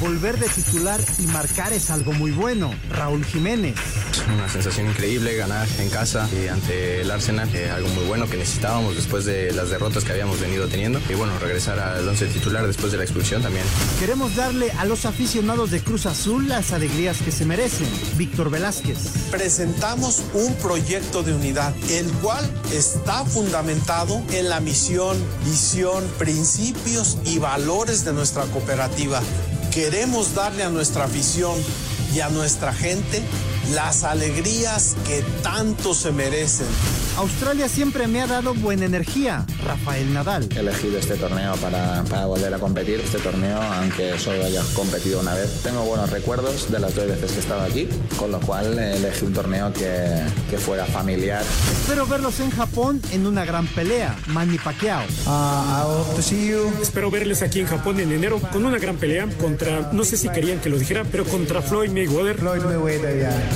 Volver de titular y marcar es algo muy bueno. Raúl Jiménez. Una sensación increíble ganar en casa y ante el Arsenal, eh, algo muy bueno que necesitábamos después de las derrotas que habíamos venido teniendo. Y bueno, regresar al once titular después de la expulsión también. Queremos darle a los aficionados de Cruz Azul las alegrías que se merecen. Víctor Velázquez. Presentamos un proyecto de unidad, el cual está fundamentado en la misión, visión, principios y valores de nuestra cooperativa. Queremos darle a nuestra afición y a nuestra gente las alegrías que tanto se merecen. Australia siempre me ha dado buena energía. Rafael Nadal. He elegido este torneo para, para, volver a competir. Este torneo, aunque solo haya competido una vez, tengo buenos recuerdos de las dos veces que he estado aquí, con lo cual elegí un torneo que, que fuera familiar. Espero verlos en Japón en una gran pelea. Manny Pacquiao. Uh, Espero verles aquí en Japón en enero con una gran pelea contra, no sé si querían que lo dijera, pero contra Floyd Mayweather. Floyd Mayweather, yeah.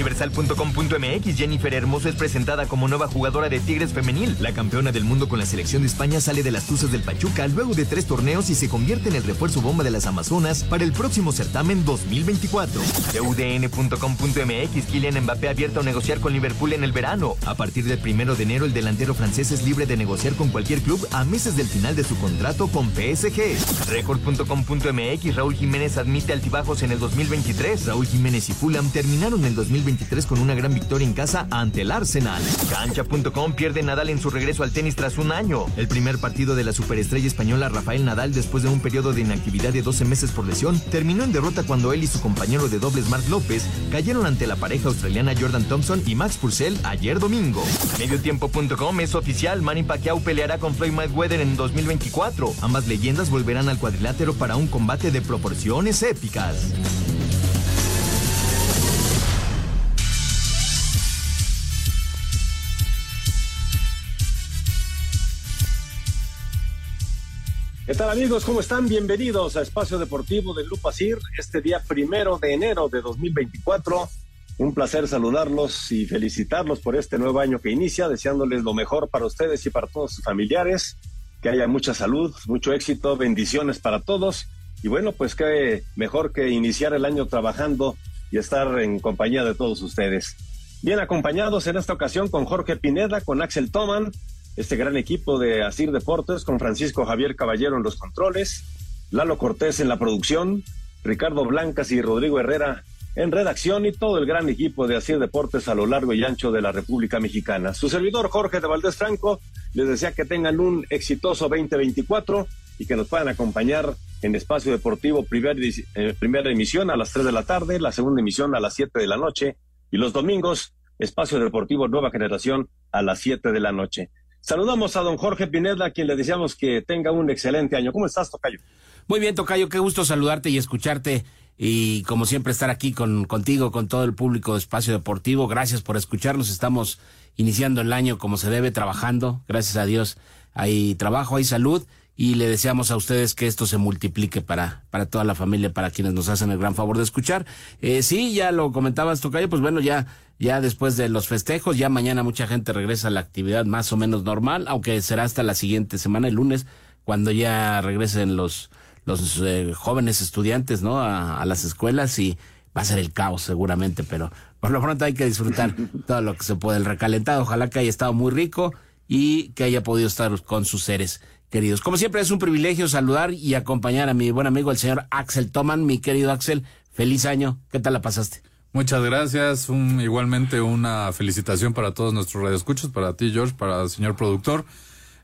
Universal.com.mx Jennifer Hermoso es presentada como nueva jugadora de Tigres Femenil. La campeona del mundo con la selección de España sale de las Tuzas del Pachuca luego de tres torneos y se convierte en el refuerzo bomba de las Amazonas para el próximo certamen 2024. UDN.com.mx Kylian Mbappé abierto a negociar con Liverpool en el verano. A partir del primero de enero, el delantero francés es libre de negociar con cualquier club a meses del final de su contrato con PSG. Record.com.mx Raúl Jiménez admite altibajos en el 2023. Raúl Jiménez y Fulham terminaron el 2023 con una gran victoria en casa ante el Arsenal. Cancha.com pierde Nadal en su regreso al tenis tras un año. El primer partido de la superestrella española Rafael Nadal después de un periodo de inactividad de 12 meses por lesión terminó en derrota cuando él y su compañero de dobles Marc López cayeron ante la pareja australiana Jordan Thompson y Max Purcell ayer domingo. Mediotiempo.com es oficial, Manny Pacquiao peleará con Floyd Mayweather en 2024. Ambas leyendas volverán al cuadrilátero para un combate de proporciones épicas. ¿Qué tal amigos? ¿Cómo están? Bienvenidos a Espacio Deportivo de Grupo Asir, este día primero de enero de 2024. Un placer saludarlos y felicitarlos por este nuevo año que inicia, deseándoles lo mejor para ustedes y para todos sus familiares, que haya mucha salud, mucho éxito, bendiciones para todos. Y bueno, pues qué mejor que iniciar el año trabajando y estar en compañía de todos ustedes. Bien acompañados en esta ocasión con Jorge Pineda, con Axel Toman, este gran equipo de Asir Deportes con Francisco Javier Caballero en los controles, Lalo Cortés en la producción, Ricardo Blancas y Rodrigo Herrera en redacción y todo el gran equipo de Asir Deportes a lo largo y ancho de la República Mexicana. Su servidor Jorge de Valdés Franco les desea que tengan un exitoso 2024 y que nos puedan acompañar en Espacio Deportivo primer, eh, primera emisión a las 3 de la tarde, la segunda emisión a las 7 de la noche y los domingos Espacio Deportivo Nueva Generación a las 7 de la noche. Saludamos a don Jorge Pineda, a quien le deseamos que tenga un excelente año. ¿Cómo estás, Tocayo? Muy bien, Tocayo, qué gusto saludarte y escucharte y como siempre estar aquí con contigo, con todo el público de Espacio Deportivo. Gracias por escucharnos. Estamos iniciando el año como se debe, trabajando. Gracias a Dios hay trabajo, hay salud y le deseamos a ustedes que esto se multiplique para, para toda la familia, para quienes nos hacen el gran favor de escuchar. Eh, sí, ya lo comentabas, Tocayo, pues bueno, ya, ya después de los festejos, ya mañana mucha gente regresa a la actividad más o menos normal, aunque será hasta la siguiente semana, el lunes, cuando ya regresen los, los eh, jóvenes estudiantes, ¿no? A, a, las escuelas y va a ser el caos seguramente, pero por lo pronto hay que disfrutar todo lo que se puede. El recalentado, ojalá que haya estado muy rico y que haya podido estar con sus seres queridos. Como siempre es un privilegio saludar y acompañar a mi buen amigo el señor Axel Toman. Mi querido Axel, feliz año. ¿Qué tal la pasaste? Muchas gracias. Un, igualmente una felicitación para todos nuestros radioescuchos, para ti George, para el señor productor.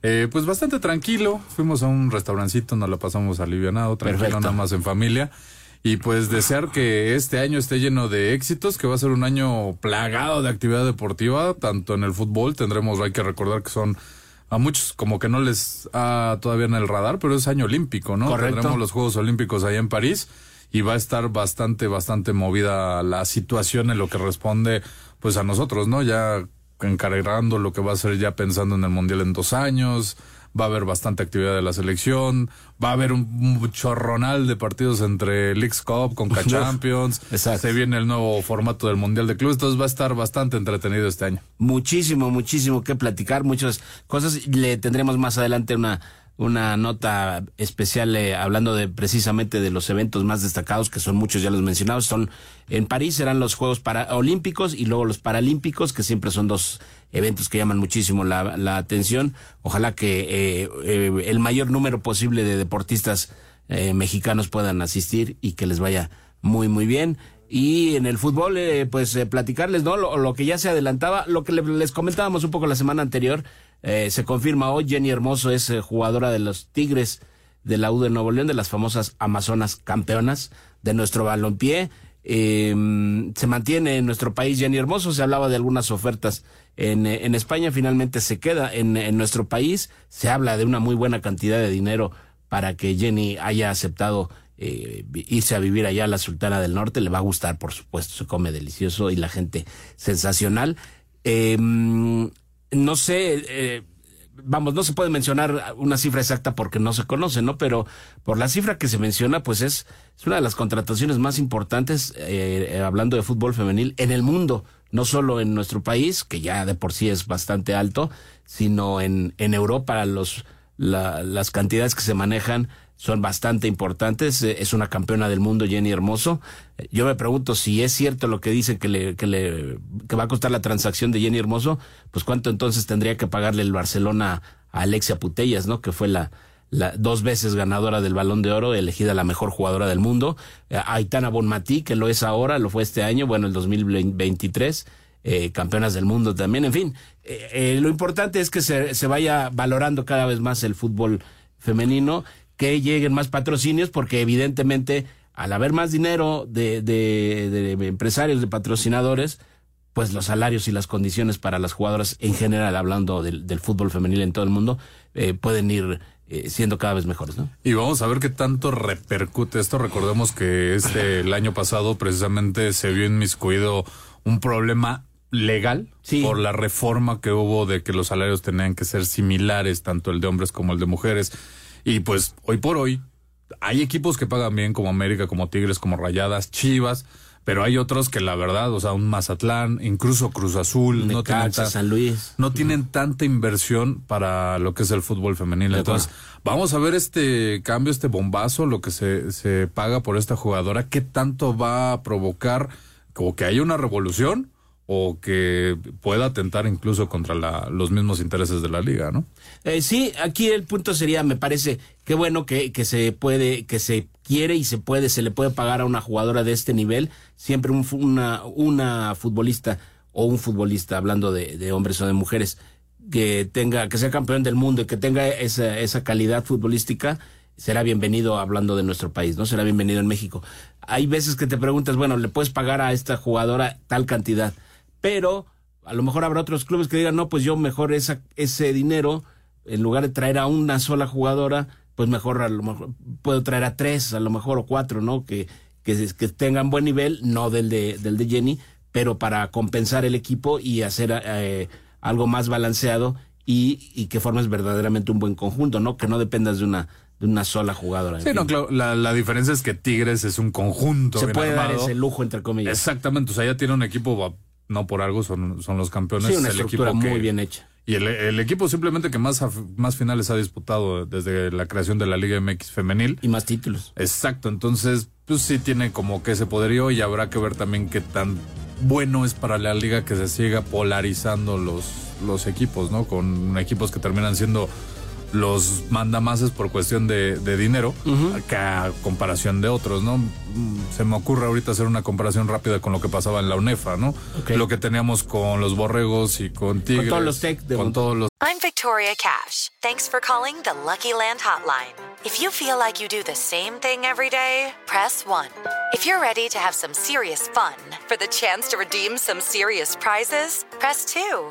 Eh, pues bastante tranquilo. Fuimos a un restaurancito, nos la pasamos alivianado, tranquilo, nada más en familia. Y pues desear que este año esté lleno de éxitos, que va a ser un año plagado de actividad deportiva, tanto en el fútbol, tendremos, hay que recordar que son a muchos como que no les ha todavía en el radar, pero es año olímpico, ¿no? Correcto. Tendremos los Juegos Olímpicos ahí en París y va a estar bastante, bastante movida la situación en lo que responde pues a nosotros, ¿no? Ya encargando lo que va a ser ya pensando en el Mundial en dos años, va a haber bastante actividad de la selección, va a haber un, chorronal de partidos entre Leagues Cup, Conca Champions, se viene el nuevo formato del Mundial de Clubes, entonces va a estar bastante entretenido este año. Muchísimo, muchísimo que platicar, muchas cosas, le tendremos más adelante una una nota especial eh, hablando de precisamente de los eventos más destacados que son muchos ya los mencionados son en París serán los Juegos Olímpicos y luego los Paralímpicos que siempre son dos eventos que llaman muchísimo la, la atención. Ojalá que eh, eh, el mayor número posible de deportistas eh, mexicanos puedan asistir y que les vaya muy muy bien. Y en el fútbol eh, pues platicarles no lo, lo, que ya se adelantaba lo que le, les comentábamos un poco la semana anterior eh, se confirma hoy, Jenny Hermoso es eh, jugadora de los Tigres de la U de Nuevo León, de las famosas Amazonas campeonas de nuestro balompié. Eh, se mantiene en nuestro país Jenny Hermoso, se hablaba de algunas ofertas en, en España, finalmente se queda en, en, nuestro país, se habla de una muy buena cantidad de dinero para que Jenny haya aceptado irse a vivir allá a la Sultana del Norte, le va a gustar, por supuesto, se come delicioso y la gente sensacional no sé, eh, vamos, no se puede mencionar una cifra exacta porque no se conoce, ¿no? Pero por la cifra que se menciona, pues es, es una de las contrataciones más importantes, eh, hablando de fútbol femenil, en el mundo, no solo en nuestro país, que ya de por sí es bastante alto, sino en, en Europa, los, la, las cantidades que se manejan son bastante importantes. Es una campeona del mundo, Jenny Hermoso. Yo me pregunto si es cierto lo que dice que le, que le, que va a costar la transacción de Jenny Hermoso, pues cuánto entonces tendría que pagarle el Barcelona a Alexia Putellas, ¿no? Que fue la, la dos veces ganadora del Balón de Oro, elegida la mejor jugadora del mundo. A Aitana Bonmatí, que lo es ahora, lo fue este año, bueno, el 2023. Eh, campeonas del mundo también, en fin, eh, eh, lo importante es que se, se vaya valorando cada vez más el fútbol femenino que lleguen más patrocinios, porque evidentemente al haber más dinero de, de, de, empresarios, de patrocinadores, pues los salarios y las condiciones para las jugadoras en general, hablando del, del fútbol femenil en todo el mundo, eh, pueden ir eh, siendo cada vez mejores, ¿no? Y vamos a ver qué tanto repercute esto. Recordemos que este el año pasado precisamente se vio inmiscuido un problema legal sí. por la reforma que hubo de que los salarios tenían que ser similares, tanto el de hombres como el de mujeres. Y pues hoy por hoy hay equipos que pagan bien como América, como Tigres, como Rayadas, Chivas, pero hay otros que la verdad, o sea, un Mazatlán, incluso Cruz Azul, no tienen, San Luis. no tienen tanta inversión para lo que es el fútbol femenil. Entonces, vamos a ver este cambio, este bombazo, lo que se, se paga por esta jugadora, qué tanto va a provocar como que haya una revolución o que pueda atentar incluso contra la, los mismos intereses de la liga, ¿no? Eh, sí, aquí el punto sería, me parece, qué bueno que, se puede, que se quiere y se puede, se le puede pagar a una jugadora de este nivel, siempre un, una, una futbolista o un futbolista, hablando de, de hombres o de mujeres, que tenga, que sea campeón del mundo y que tenga esa, esa calidad futbolística, será bienvenido hablando de nuestro país, ¿no? Será bienvenido en México. Hay veces que te preguntas, bueno, ¿le puedes pagar a esta jugadora tal cantidad? Pero a lo mejor habrá otros clubes que digan, no, pues yo mejor esa, ese dinero, en lugar de traer a una sola jugadora, pues mejor a lo mejor puedo traer a tres, a lo mejor o cuatro, ¿no? Que, que, que tengan buen nivel, no del de, del de Jenny, pero para compensar el equipo y hacer eh, algo más balanceado y, y que formes verdaderamente un buen conjunto, ¿no? Que no dependas de una de una sola jugadora. Sí, no, claro, la, la, diferencia es que Tigres es un conjunto. Se puede armado. dar ese lujo, entre comillas. Exactamente, o sea, ya tiene un equipo no por algo son, son los campeones. Sí, una el estructura equipo que- muy bien hecha. Y el, el equipo simplemente que más, más finales ha disputado desde la creación de la Liga MX femenil. Y más títulos. Exacto, entonces pues sí tiene como que ese poderío y habrá que ver también qué tan bueno es para la liga que se siga polarizando los, los equipos, ¿no? Con equipos que terminan siendo los mandamases por cuestión de, de dinero que a comparación de otros, ¿no? Se me ocurre ahorita hacer una comparación rápida con lo que pasaba en la UNEFA, ¿no? Lo que teníamos con los borregos y con tigres. todos los tech de- Con todos los I'm Victoria Cash. Thanks for calling the Lucky Land Hotline. If you feel like you do the same thing every day, press 1. If you're ready to have some serious fun for the chance to redeem some serious prizes, press 2.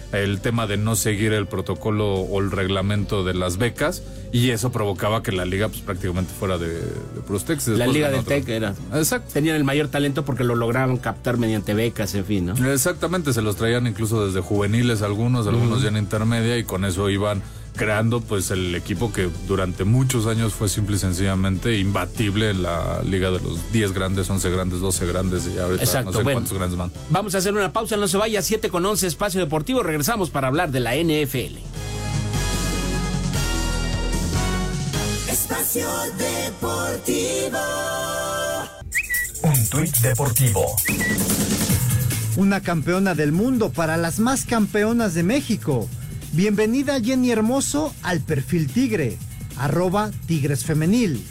el tema de no seguir el protocolo o el reglamento de las becas y eso provocaba que la liga pues prácticamente fuera de, de puros Tex. La Liga de. Tech era. Exacto. Tenían el mayor talento porque lo lograban captar mediante becas, en fin, ¿no? Exactamente, se los traían incluso desde juveniles algunos, algunos ya en intermedia y con eso iban creando pues el equipo que durante muchos años fue simple y sencillamente imbatible en la liga de los 10 grandes, 11 grandes, 12 grandes y ahorita Exacto, no sé bueno. cuántos grandes van. Vamos a hacer una pausa, no se vaya, 7 con 11, espacio deportivo. Regresamos para hablar de la NFL. Espacio Deportivo. Un tuit deportivo. Una campeona del mundo para las más campeonas de México. Bienvenida Jenny Hermoso al perfil Tigre, arroba Tigres Femenil.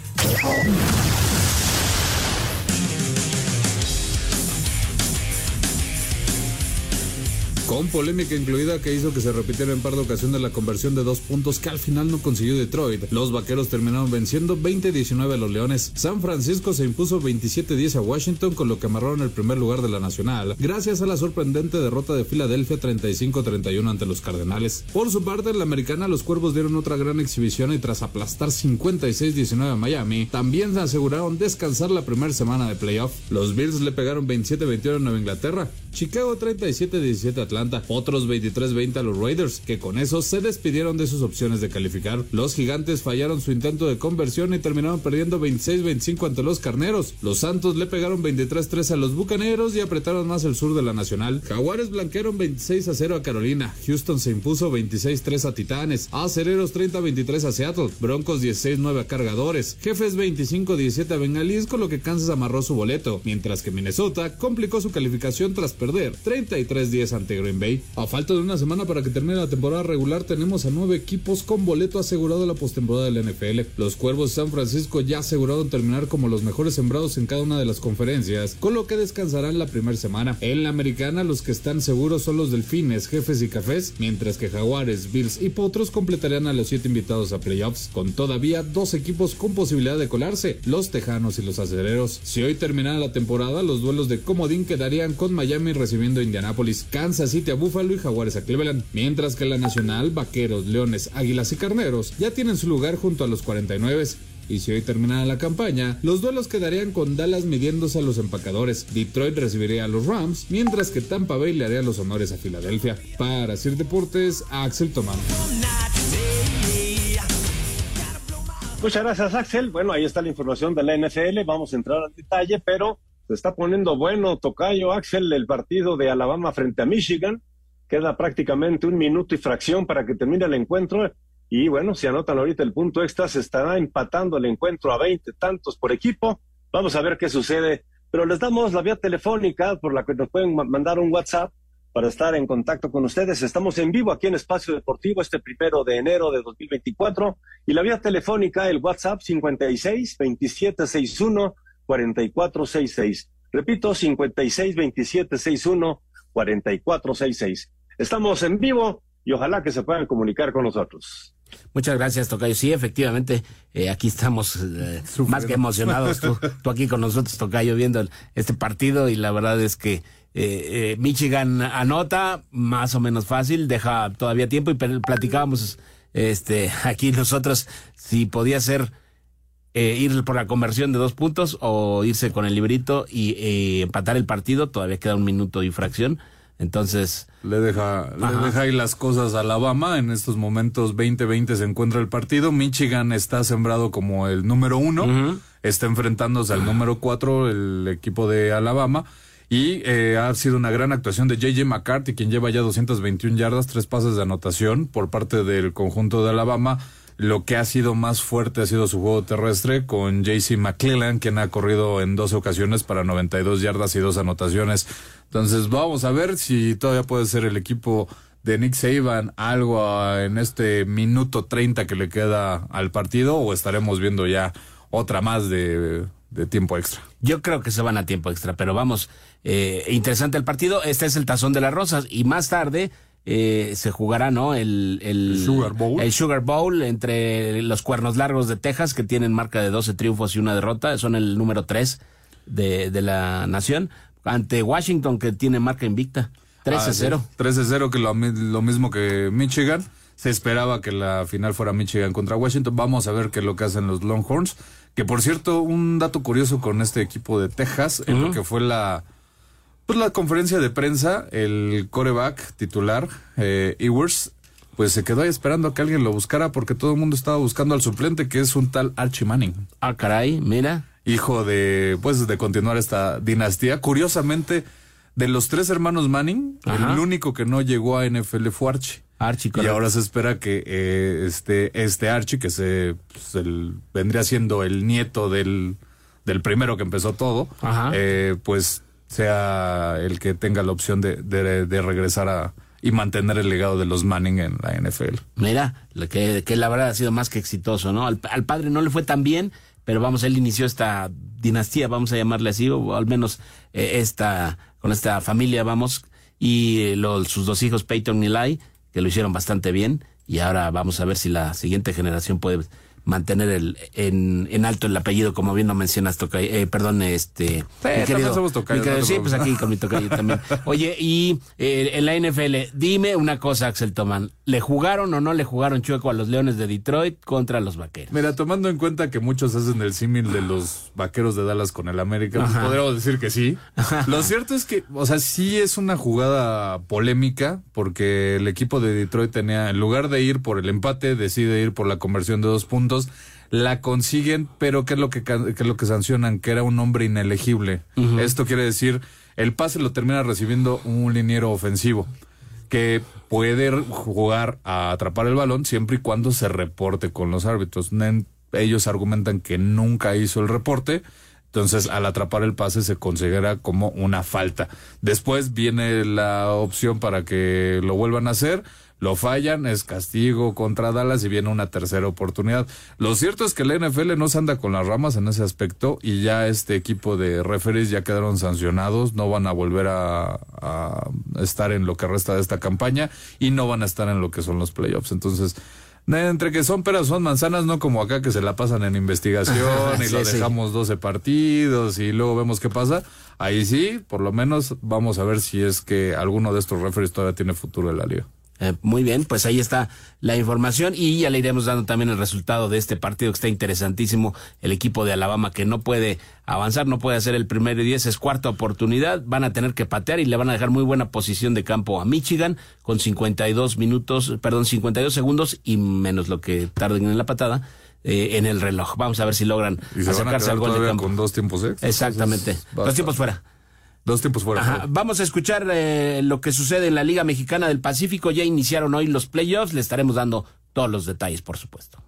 Con polémica incluida que hizo que se repitiera en par de ocasiones la conversión de dos puntos que al final no consiguió Detroit. Los vaqueros terminaron venciendo 20-19 a los Leones. San Francisco se impuso 27-10 a Washington, con lo que amarraron el primer lugar de la Nacional, gracias a la sorprendente derrota de Filadelfia 35-31 ante los Cardenales. Por su parte, en la americana, los cuervos dieron otra gran exhibición y tras aplastar 56-19 a Miami, también se aseguraron descansar la primera semana de playoff. Los Bills le pegaron 27-21 a Nueva Inglaterra. Chicago 37-17 a Atlanta, otros 23-20 a los Raiders, que con eso se despidieron de sus opciones de calificar. Los gigantes fallaron su intento de conversión y terminaron perdiendo 26-25 ante los carneros. Los Santos le pegaron 23-3 a los bucaneros y apretaron más el sur de la nacional. Jaguares blanquearon 26-0 a Carolina. Houston se impuso 26-3 a Titanes. Acereros 30-23 a Seattle. Broncos 16-9 a Cargadores. Jefes 25-17 a Bengalís, con lo que Kansas amarró su boleto, mientras que Minnesota complicó su calificación tras perder 33-10 ante Green Bay. A falta de una semana para que termine la temporada regular, tenemos a nueve equipos con boleto asegurado a la postemporada del NFL. Los Cuervos de San Francisco ya aseguraron terminar como los mejores sembrados en cada una de las conferencias, con lo que descansarán la primera semana. En la americana, los que están seguros son los Delfines, Jefes y Cafés, mientras que Jaguares, Bills y Potros completarían a los siete invitados a playoffs, con todavía dos equipos con posibilidad de colarse, los Tejanos y los Acereros. Si hoy terminara la temporada, los duelos de comodín quedarían con Miami recibiendo a Indianapolis, Kansas City a Buffalo y Jaguares a Cleveland, mientras que la Nacional, Vaqueros, Leones, Águilas y Carneros ya tienen su lugar junto a los 49. Y si hoy terminara la campaña, los duelos quedarían con Dallas midiéndose a los empacadores. Detroit recibiría a los Rams, mientras que Tampa Bay le haría los honores a Filadelfia. Para Sir Deportes, Axel Tomán. Muchas gracias, Axel. Bueno, ahí está la información de la NFL. Vamos a entrar al detalle, pero se está poniendo bueno, Tocayo, Axel, el partido de Alabama frente a Michigan. Queda prácticamente un minuto y fracción para que termine el encuentro. Y bueno, si anotan ahorita el punto extra, se estará empatando el encuentro a 20 tantos por equipo. Vamos a ver qué sucede. Pero les damos la vía telefónica por la que nos pueden ma- mandar un WhatsApp para estar en contacto con ustedes. Estamos en vivo aquí en Espacio Deportivo este primero de enero de 2024 y la vía telefónica, el WhatsApp 56 27 61 44 66. Repito, 56 27 61 44 66. Estamos en vivo y ojalá que se puedan comunicar con nosotros. Muchas gracias, Tocayo. Sí, efectivamente, eh, aquí estamos eh, más que emocionados. Tú, tú aquí con nosotros, Tocayo, viendo el- este partido y la verdad es que eh, eh, Michigan anota más o menos fácil, deja todavía tiempo y platicábamos este, aquí nosotros si podía ser eh, ir por la conversión de dos puntos o irse con el librito y eh, empatar el partido. Todavía queda un minuto y fracción. Entonces. Le deja, le deja ahí las cosas a Alabama. En estos momentos 20-20 se encuentra el partido. Michigan está sembrado como el número uno. Está enfrentándose al número cuatro, el equipo de Alabama. Y eh, ha sido una gran actuación de JJ McCarthy, quien lleva ya 221 yardas, tres pases de anotación por parte del conjunto de Alabama. Lo que ha sido más fuerte ha sido su juego terrestre con JC McClellan, quien ha corrido en 12 ocasiones para 92 yardas y dos anotaciones. Entonces vamos a ver si todavía puede ser el equipo de Nick Saban algo ah, en este minuto 30 que le queda al partido o estaremos viendo ya otra más de, tiempo extra. Yo creo que se van a tiempo extra, pero vamos, eh, interesante el partido. Este es el Tazón de las Rosas y más tarde eh, se jugará, ¿no? El, el, Sugar Bowl. El Sugar Bowl entre los Cuernos Largos de Texas, que tienen marca de 12 triunfos y una derrota, son el número 3 de, de la nación, ante Washington, que tiene marca invicta. 13-0. 13-0, que lo, lo mismo que Michigan. Se esperaba que la final fuera Michigan contra Washington. Vamos a ver qué es lo que hacen los Longhorns. Que por cierto, un dato curioso con este equipo de Texas, en lo que fue la, pues la conferencia de prensa, el coreback titular, eh, Ewers, pues se quedó ahí esperando a que alguien lo buscara porque todo el mundo estaba buscando al suplente, que es un tal Archie Manning. Ah, caray, mira. Hijo de, pues, de continuar esta dinastía. Curiosamente, de los tres hermanos Manning, Ajá. el único que no llegó a NFL fue Archie. Archie, Y correcto. ahora se espera que eh, este, este Archie, que se pues, el- vendría siendo el nieto del, del primero que empezó todo, Ajá. eh, pues sea el que tenga la opción de, de, regresar a y mantener el legado de los Manning en la NFL. Mira, que, la verdad ha sido más que exitoso, ¿no? Al, padre no le fue tan bien, pero vamos, él inició esta dinastía, vamos a llamarle así, o al menos eh, esta, con esta familia, vamos, y eh, sus dos hijos, Peyton y Eli, que lo hicieron bastante bien, y ahora vamos a ver si la siguiente generación puede mantener el, en, en alto el apellido, como bien lo mencionas, Tocay, eh, perdón, este... mi somos tocayos, mi querido- no te sí, pues aquí con mi tocayo también. Oye, y eh, en la NFL, dime una cosa, Axel Tomán. ¿Le jugaron o no le jugaron chueco a los Leones de Detroit contra los Vaqueros? Mira, tomando en cuenta que muchos hacen el símil de los vaqueros de Dallas con el América, pues podríamos decir que sí. Lo cierto es que, o sea, sí es una jugada polémica, porque el equipo de Detroit tenía, en lugar de ir por el empate, decide ir por la conversión de dos puntos. La consiguen, pero ¿qué es lo que, qué es lo que sancionan? Que era un hombre inelegible. Esto quiere decir, el pase lo termina recibiendo un liniero ofensivo que puede jugar a atrapar el balón siempre y cuando se reporte con los árbitros. Ellos argumentan que nunca hizo el reporte, entonces al atrapar el pase se considera como una falta. Después viene la opción para que lo vuelvan a hacer. Lo fallan, es castigo contra Dallas y viene una tercera oportunidad. Lo cierto es que la NFL no se anda con las ramas en ese aspecto y ya este equipo de referees ya quedaron sancionados, no van a volver a, a estar en lo que resta de esta campaña y no van a estar en lo que son los playoffs. Entonces, entre que son peras son manzanas, no como acá que se la pasan en investigación y Sí, lo sí. dejamos 12 partidos y luego vemos qué pasa. Ahí sí, por lo menos vamos a ver si es que alguno de estos referees todavía tiene futuro en la liga. Eh, muy bien, pues ahí está la información y ya le iremos dando también el resultado de este partido que está interesantísimo. El equipo de Alabama que no puede avanzar, no puede hacer el primero y diez, es cuarta oportunidad. Van a tener que patear y le van a dejar muy buena posición de campo a Michigan con 52 minutos, perdón, 52 segundos y menos lo que tarden en la patada. eh, en el reloj. Vamos a ver si logran acercarse al gol de campo. con dos tiempos extras. Exactamente. Entonces, Dos tiempos fuera. Dos tiempos fuera. Ajá. Vamos a escuchar eh, lo que sucede en la Liga Mexicana del Pacífico. Ya iniciaron hoy los playoffs. Le estaremos dando todos los detalles, por supuesto.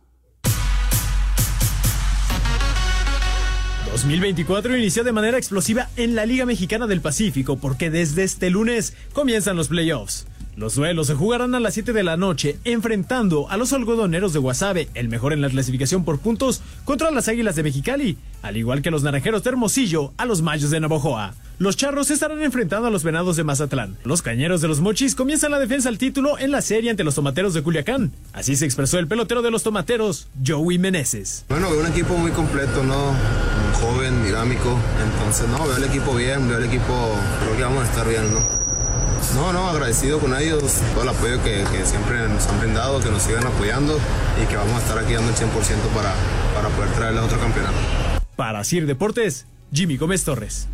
2024 inició de manera explosiva en la Liga Mexicana del Pacífico porque desde este lunes comienzan los playoffs. Los duelos se jugarán a las 7 de la noche, enfrentando a los algodoneros de Guasave, el mejor en la clasificación por puntos, contra las Águilas de Mexicali, al igual que los Naranjeros de Hermosillo a los Mayos de Navojoa. Los Charros estarán enfrentando a los Venados de Mazatlán. Los Cañeros de los Mochis comienzan la defensa al título en la serie ante los Tomateros de Culiacán. Así se expresó el pelotero de los Tomateros, Joey Meneses. Bueno, veo un equipo muy completo, ¿no? Joven, dinámico. Entonces, no, veo el equipo bien, veo el equipo, creo que vamos a estar bien, ¿no? No, no, agradecido con ellos, todo el apoyo que, que siempre nos han brindado, que nos sigan apoyando y que vamos a estar aquí dando el 100% para, para para poder traerle a otro campeonato. Para Sir Deportes, Jimmy Gómez Torres.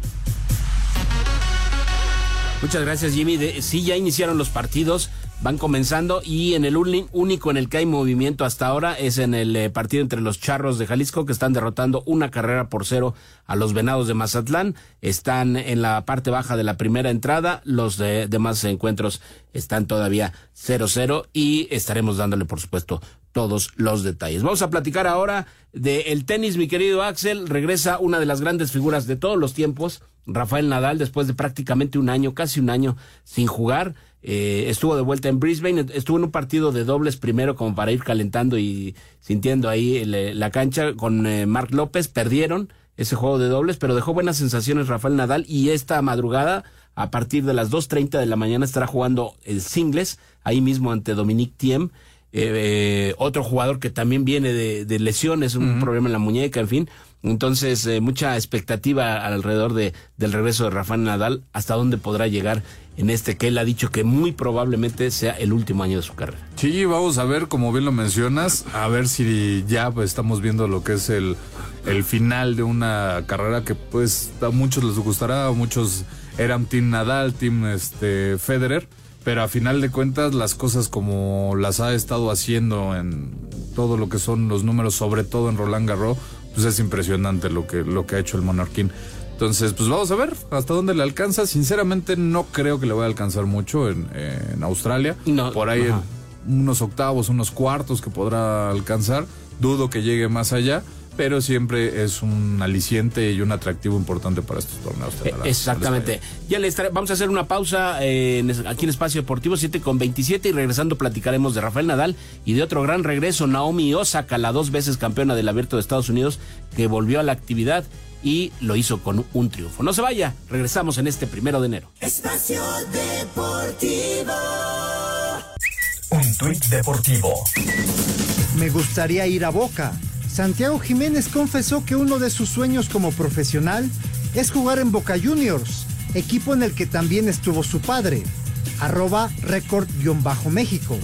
Muchas gracias, Jimmy. sí, ya iniciaron los partidos, van comenzando y en el único en el que hay movimiento hasta ahora es en el eh, partido entre los Charros de Jalisco que están derrotando una carrera por cero a los Venados de Mazatlán. Están en la parte baja de la primera entrada, los demás encuentros están todavía 0-0 y estaremos dándole, por supuesto, todos los detalles. Vamos a platicar ahora del tenis, mi querido Axel. Regresa una de las grandes figuras de todos los tiempos, Rafael Nadal, después de prácticamente un año, casi un año sin jugar. Eh, estuvo de vuelta en Brisbane, estuvo en un partido de dobles primero como para ir calentando y sintiendo ahí la cancha con eh, Marc López, perdieron ese juego de dobles, pero dejó buenas sensaciones Rafael Nadal y esta madrugada a partir de las 2.30 de la mañana estará jugando el singles ahí mismo ante Dominique Thiem. Eh, otro jugador que también viene de, lesiones, un problema en la muñeca, en fin. Entonces, eh, mucha expectativa alrededor de, del regreso de Rafael Nadal, hasta dónde podrá llegar en este que él ha dicho que muy probablemente sea el último año de su carrera. Sí, vamos a ver, como bien lo mencionas, a ver si ya pues, estamos viendo lo que es el, el final de una carrera que pues a muchos les gustará, a muchos eran Team Nadal, Team este, Federer pero a final de cuentas las cosas como las ha estado haciendo en todo lo que son los números, sobre todo en Roland Garros, pues es impresionante lo que, lo que ha hecho el Monarquín. Entonces, pues vamos a ver hasta dónde le alcanza. Sinceramente, no creo que le vaya a alcanzar mucho en, Australia. No, Por ahí unos octavos, unos cuartos que podrá alcanzar. Dudo que llegue más allá pero siempre es un aliciente y un atractivo importante para estos torneos. Eh, exactamente. Ya le vamos a hacer una pausa eh, aquí en Espacio Deportivo 7 con 27 y regresando platicaremos de Rafael Nadal y de otro gran regreso, Naomi Osaka, la dos veces campeona del Abierto de Estados Unidos, que volvió a la actividad y lo hizo con un triunfo. No se vaya, regresamos en este primero de enero. Espacio Deportivo. Un tuit deportivo. Me gustaría ir a Boca Santiago Jiménez confesó que uno de sus sueños como profesional es jugar en Boca Juniors, equipo en el que también estuvo su padre. Arroba récord-méxico.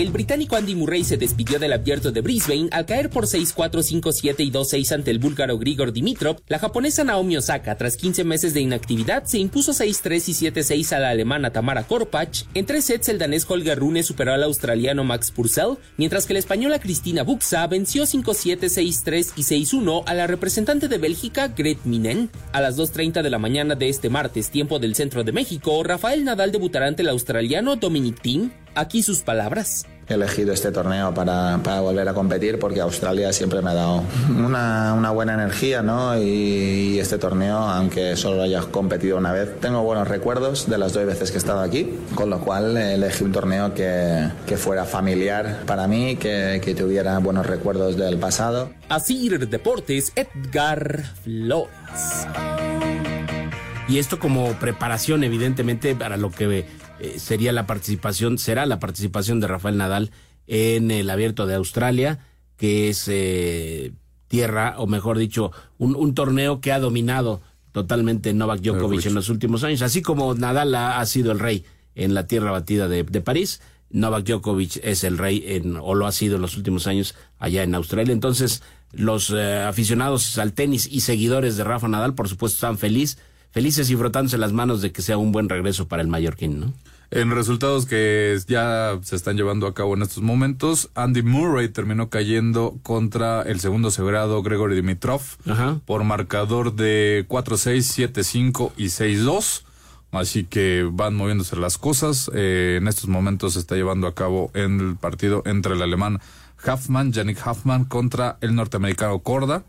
El británico Andy Murray se despidió del abierto de Brisbane al caer por 6-4, 5-7 y 2-6 ante el búlgaro Grigor Dimitrov. La japonesa Naomi Osaka, tras 15 meses de inactividad, se impuso 6-3 y 7-6 a la alemana Tamara Korpach. En tres sets, el danés Holger Rune superó al australiano Max Purcell, mientras que la española Cristina Buxa venció 5-7, 6-3 y 6-1 a la representante de Bélgica, Gret Minen. A las 2.30 de la mañana de este martes, tiempo del centro de México, Rafael Nadal debutará ante el australiano Dominic Thiem. Aquí sus palabras. He elegido este torneo para, volver a competir porque Australia siempre me ha dado una, buena energía, ¿no? Y, este torneo, aunque solo haya competido una vez, tengo buenos recuerdos de las dos veces que he estado aquí, con lo cual elegí un torneo que, fuera familiar para mí, que, que tuviera buenos recuerdos del pasado. Así Deportes, Edgar Flores. Y esto como preparación, evidentemente, para lo que eh, sería la participación, será la participación de Rafael Nadal en el Abierto de Australia, que es eh, tierra, o mejor dicho, un, torneo que ha dominado totalmente Novak Djokovic en los últimos años, así como Nadal ha, sido el rey en la tierra batida de, París. Novak Djokovic es el rey en, o lo ha sido en los últimos años allá en Australia. Entonces, los eh, aficionados al tenis y seguidores de Rafa Nadal, por supuesto, están felices felices y frotándose las manos de que sea un buen regreso para el mallorquín, ¿no? En resultados que ya se están llevando a cabo en estos momentos, Andy Murray terminó cayendo contra el segundo segrado Gregory Dimitrov por marcador de 4-6, 7-5 y 6-2. Así que van moviéndose las cosas. Eh, en estos momentos se está llevando a cabo en el partido entre el alemán Huffman, Yannick Huffman, contra el norteamericano Corda.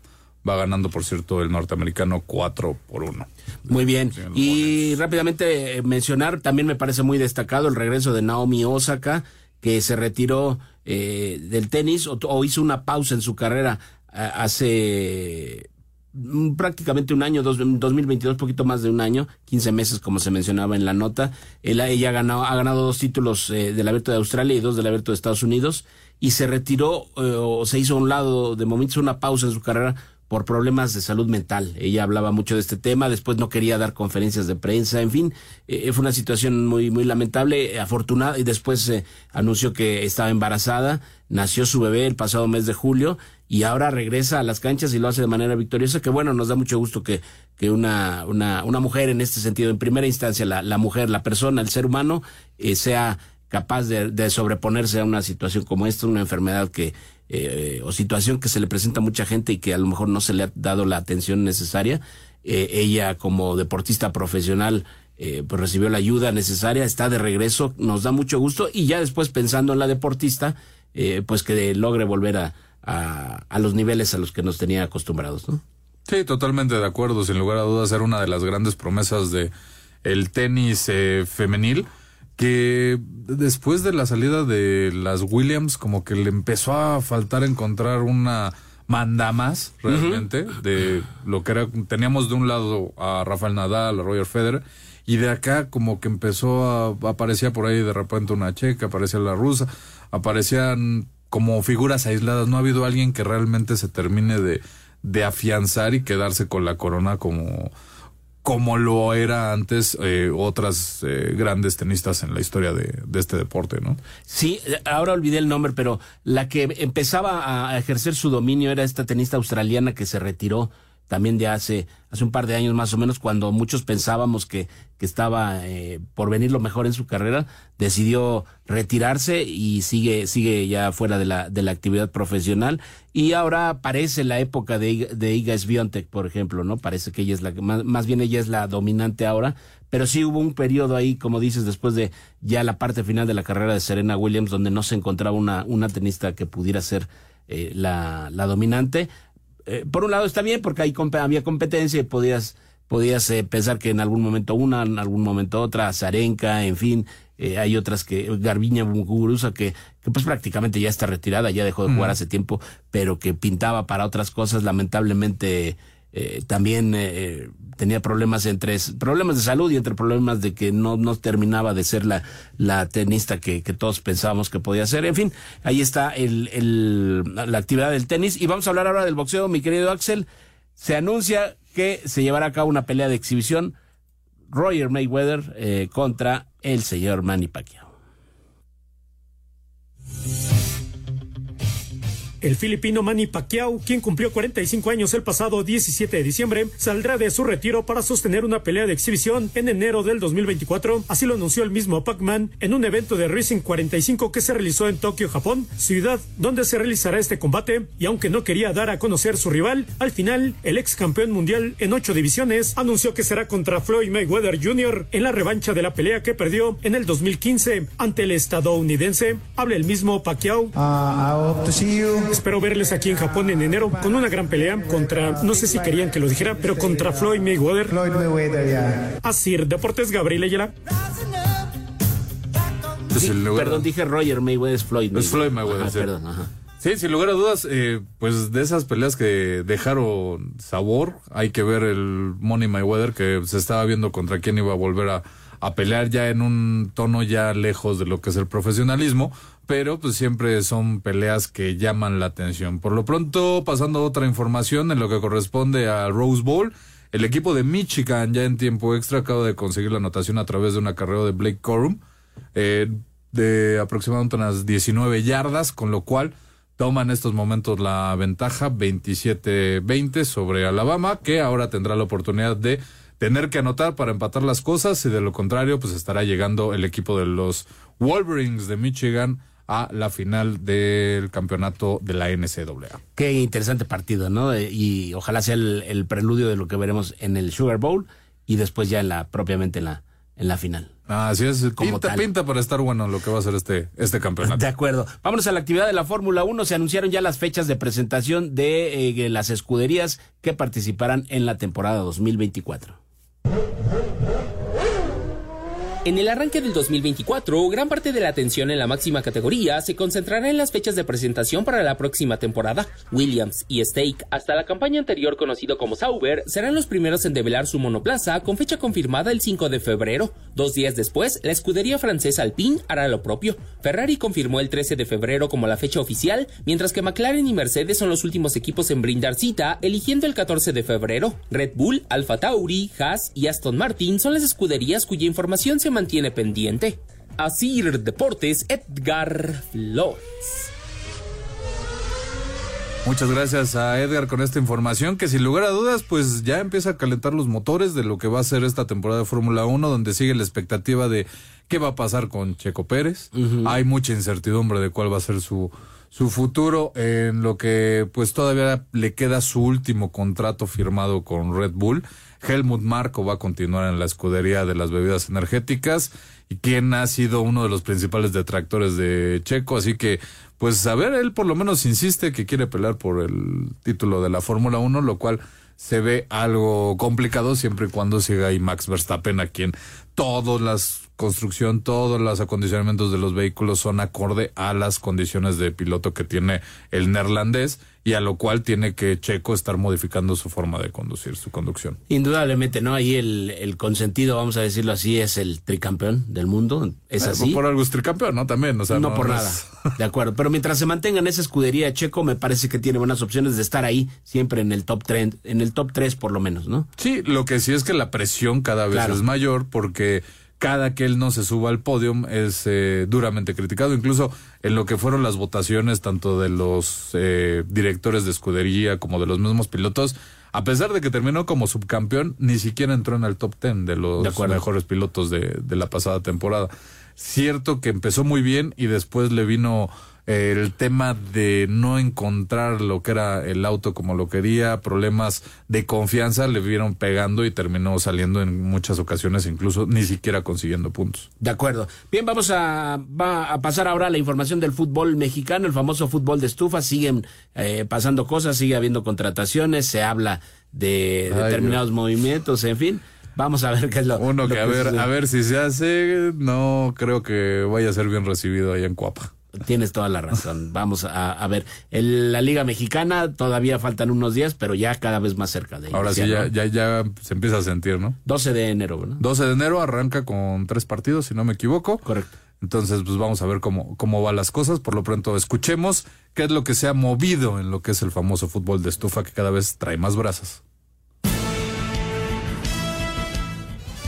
Va ganando, por cierto, el norteamericano 4 por 1. Muy bien. y rápidamente eh, mencionar, también me parece muy destacado el regreso de Naomi Osaka, que se retiró eh, del tenis o, hizo una pausa en su carrera eh, hace mm, prácticamente un año, dos, 2022, poquito más de un año, 15 meses como se mencionaba en la nota. ella ha ganado, ha ganado dos títulos del Abierto de Australia y dos del Abierto de Estados Unidos y se retiró o se hizo a un lado, de momento una pausa en su carrera por problemas de salud mental. Ella hablaba mucho de este tema, después no quería dar conferencias de prensa, en fin, eh, fue una situación muy, muy lamentable, afortunada, y después eh, anunció que estaba embarazada, nació su bebé el pasado mes de julio, y ahora regresa a las canchas y lo hace de manera victoriosa, que bueno, nos da mucho gusto que, que una, una, una mujer en este sentido, en primera instancia, la, la mujer, la persona, el ser humano, eh, sea capaz de, de, sobreponerse a una situación como esta, una enfermedad que eh, o situación que se le presenta a mucha gente y que a lo mejor no se le ha dado la atención necesaria. Eh, ella como deportista profesional eh, pues recibió la ayuda necesaria, está de regreso, nos da mucho gusto y ya después pensando en la deportista, eh, pues que logre volver a, a, los niveles a los que nos tenía acostumbrados. Sí, totalmente de acuerdo, sin lugar a dudas, era una de las grandes promesas de el tenis eh, femenil que después de la salida de las Williams como que le empezó a faltar encontrar una manda más realmente uh -huh. de lo que era teníamos de un lado a Rafael Nadal, a Roger Federer y de acá como que empezó a aparecía por ahí de repente una checa, aparecía la rusa, aparecían como figuras aisladas, no ha habido alguien que realmente se termine de de afianzar y quedarse con la corona como como lo era antes eh, otras eh, grandes tenistas en la historia de, de, este deporte, ¿no? Sí, ahora olvidé el nombre, pero la que empezaba a ejercer su dominio era esta tenista australiana que se retiró también de hace hace un par de años más o menos cuando muchos pensábamos que, que estaba eh, por venir lo mejor en su carrera decidió retirarse y sigue sigue ya fuera de la de la actividad profesional. Y ahora parece la época de de Iga Swiatek por ejemplo no parece que ella es la más, más bien ella es la dominante ahora pero sí hubo un periodo ahí como dices después de ya la parte final de la carrera de Serena Williams donde no se encontraba una una tenista que pudiera ser eh, la la dominante eh, por un lado está bien porque hay, había competencia y podías, podías eh, pensar que en algún momento una, en algún momento otra, Zarenka, en fin, eh, hay otras que, Garbiña Muguruza, que, que pues prácticamente ya está retirada, ya dejó de jugar mm. hace tiempo, pero que pintaba para otras cosas, lamentablemente eh, también eh, tenía problemas entre problemas de salud y entre problemas de que no, no terminaba de ser la, la tenista que, que todos pensábamos que podía ser. En fin, ahí está el, el, la actividad del tenis. Y vamos a hablar ahora del boxeo, mi querido Axel. Se anuncia que se llevará a cabo una pelea de exhibición Roger Mayweather eh, contra el señor Manny Pacquiao. El filipino Manny Pacquiao, quien cumplió 45 años el pasado 17 de diciembre, saldrá de su retiro para sostener una pelea de exhibición en enero del 2024. Así lo anunció el mismo Pacman en un evento de Racing 45 que se realizó en Tokio, Japón, ciudad donde se realizará este combate. Y aunque no quería dar a conocer su rival, al final el ex campeón mundial en ocho divisiones anunció que será contra Floyd Mayweather Jr. en la revancha de la pelea que perdió en el 2015 ante el estadounidense. Habla el mismo Pacquiao. Uh, Espero verles aquí en Japón en enero con una gran pelea contra, no sé si querían que lo dijera, pero contra Floyd Mayweather. Floyd Mayweather, ya. Así, Deportes Gabriel Ayala. Sí, perdón, dije Roger Mayweather es Floyd Mayweather. Es Floyd Mayweather, ajá, sí. Perdón, ajá. Sí, sin lugar a dudas, eh, pues de esas peleas que dejaron sabor, hay que ver el Money Mayweather que se estaba viendo contra quién iba a volver a, a pelear ya en un tono ya lejos de lo que es el profesionalismo, pero pues siempre son peleas que llaman la atención. Por lo pronto, pasando a otra información en lo que corresponde a Rose Bowl, el equipo de Michigan ya en tiempo extra acaba de conseguir la anotación a través de una carrera de Blake Corum eh, de aproximadamente unas 19 yardas, con lo cual toma en estos momentos la ventaja 27-20 sobre Alabama, que ahora tendrá la oportunidad de tener que anotar para empatar las cosas y de lo contrario pues estará llegando el equipo de los Wolverines de Michigan a la final del campeonato de la NCAA. Qué interesante partido, ¿no? Y ojalá sea el, el, preludio de lo que veremos en el Sugar Bowl y después ya en la propiamente en la en la final. Así es, Como pinta, tal. pinta para estar bueno lo que va a ser este, este campeonato. De acuerdo. Vámonos a la actividad de la Fórmula 1. Se anunciaron ya las fechas de presentación de eh, las escuderías que participarán en la temporada 2024. En el arranque del 2024, gran parte de la atención en la máxima categoría se concentrará en las fechas de presentación para la próxima temporada. Williams y Stake, hasta la campaña anterior conocido como Sauber, serán los primeros en develar su monoplaza con fecha confirmada el 5 de febrero. Dos días después, la escudería francesa Alpine hará lo propio. Ferrari confirmó el 13 de febrero como la fecha oficial, mientras que McLaren y Mercedes son los últimos equipos en brindar cita, eligiendo el 14 de febrero. Red Bull, Alfa Tauri, Haas y Aston Martin son las escuderías cuya información se mantiene pendiente. Asir Deportes, Edgar Flores. Muchas gracias a Edgar con esta información que sin lugar a dudas pues ya empieza a calentar los motores de lo que va a ser esta temporada de Fórmula 1 donde sigue la expectativa de qué va a pasar con Checo Pérez. Hay mucha incertidumbre de cuál va a ser su, su futuro en lo que pues todavía le queda su último contrato firmado con Red Bull. Helmut Marko va a continuar en la escudería de las bebidas energéticas y quien ha sido uno de los principales detractores de Checo, así que pues a ver, él por lo menos insiste que quiere pelear por el título de la Fórmula 1, lo cual se ve algo complicado siempre y cuando siga ahí Max Verstappen, a quien todas las construcción, todos los acondicionamientos de los vehículos son acorde a las condiciones de piloto que tiene el neerlandés y a lo cual tiene que Checo estar modificando su forma de conducir, su conducción. Indudablemente, ¿no? Ahí el, el consentido, vamos a decirlo así, es el tricampeón del mundo. ¿Es Eh, así? Por algo es tricampeón, ¿no? También, o sea, no, no por no nada. De acuerdo. Pero mientras se mantenga en esa escudería de Checo, me parece que tiene buenas opciones de estar ahí, siempre en el top 3, en el top 3 por lo menos, ¿no? Sí, lo que sí es que la presión cada vez Claro. es mayor porque cada que él no se suba al podio es eh, duramente criticado. Incluso en lo que fueron las votaciones tanto de los eh, directores de escudería como de los mismos pilotos, a pesar de que terminó como subcampeón, ni siquiera entró en el top 10 de los De mejores pilotos de, de la pasada temporada. Cierto que empezó muy bien y después le vino el tema de no encontrar lo que era el auto como lo quería, problemas de confianza le vieron pegando y terminó saliendo en muchas ocasiones, incluso ni siquiera consiguiendo puntos. De acuerdo. Bien, vamos a, va a pasar ahora a la información del fútbol mexicano, el famoso fútbol de estufa. Siguen eh, pasando cosas, sigue habiendo contrataciones, se habla de Ay, determinados movimientos, en fin. Vamos a ver qué es lo Uno lo que a ver, a ver si se hace, no creo que vaya a ser bien recibido allá en Cuapa. Tienes toda la razón. Vamos a, a ver. El- la Liga Mexicana todavía faltan unos días, pero ya cada vez más cerca de Ahora sí ya, ¿no? ya, ya se empieza a sentir, ¿no? 12 de enero, ¿no? 12 de enero arranca con tres partidos, si no me equivoco. Correcto. Entonces, pues vamos a ver cómo, cómo van las cosas. Por lo pronto, escuchemos qué es lo que se ha movido en lo que es el famoso fútbol de estufa que cada vez trae más brasas.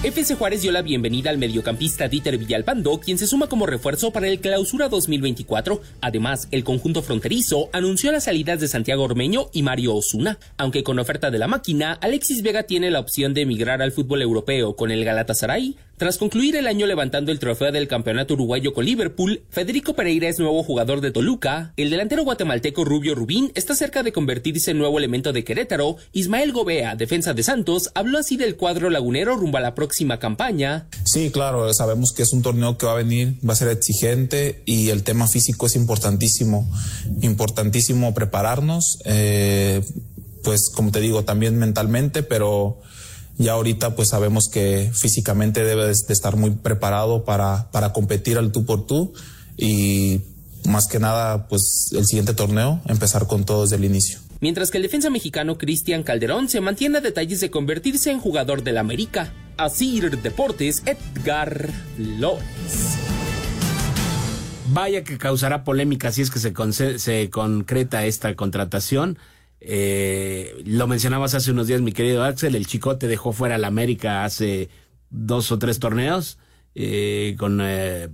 FC Juárez dio la bienvenida al mediocampista Dieter Villalpando, quien se suma como refuerzo para el Clausura 2024. Además, el conjunto fronterizo anunció las salidas de Santiago Ormeño y Mario Osuna. Aunque con oferta de la máquina, Alexis Vega tiene la opción de emigrar al fútbol europeo con el Galatasaray. Tras concluir el año levantando el trofeo del campeonato uruguayo con Liverpool, Federico Pereira es nuevo jugador de Toluca. El delantero guatemalteco Rubio Rubín está cerca de convertirse en nuevo elemento de Querétaro. Ismael Gobea, defensa de Santos, habló así del cuadro lagunero rumbo a la próxima campaña. Sí, claro, sabemos que es un torneo que va a venir, va a ser exigente y el tema físico es importantísimo, importantísimo prepararnos, eh, pues como te digo, también mentalmente, pero ya ahorita pues sabemos que físicamente debes de estar muy preparado para, para competir al tú por tú y más que nada pues el siguiente torneo empezar con todo desde el inicio. Mientras que el defensa mexicano Cristian Calderón se mantiene a detalles de convertirse en jugador del América. Asir Deportes, Edgar Flores. Vaya que causará polémica si es que se, se concreta esta contratación. Eh, lo mencionabas hace unos días, mi querido Axel, el Chicote dejó fuera al América hace dos o tres torneos eh, con eh,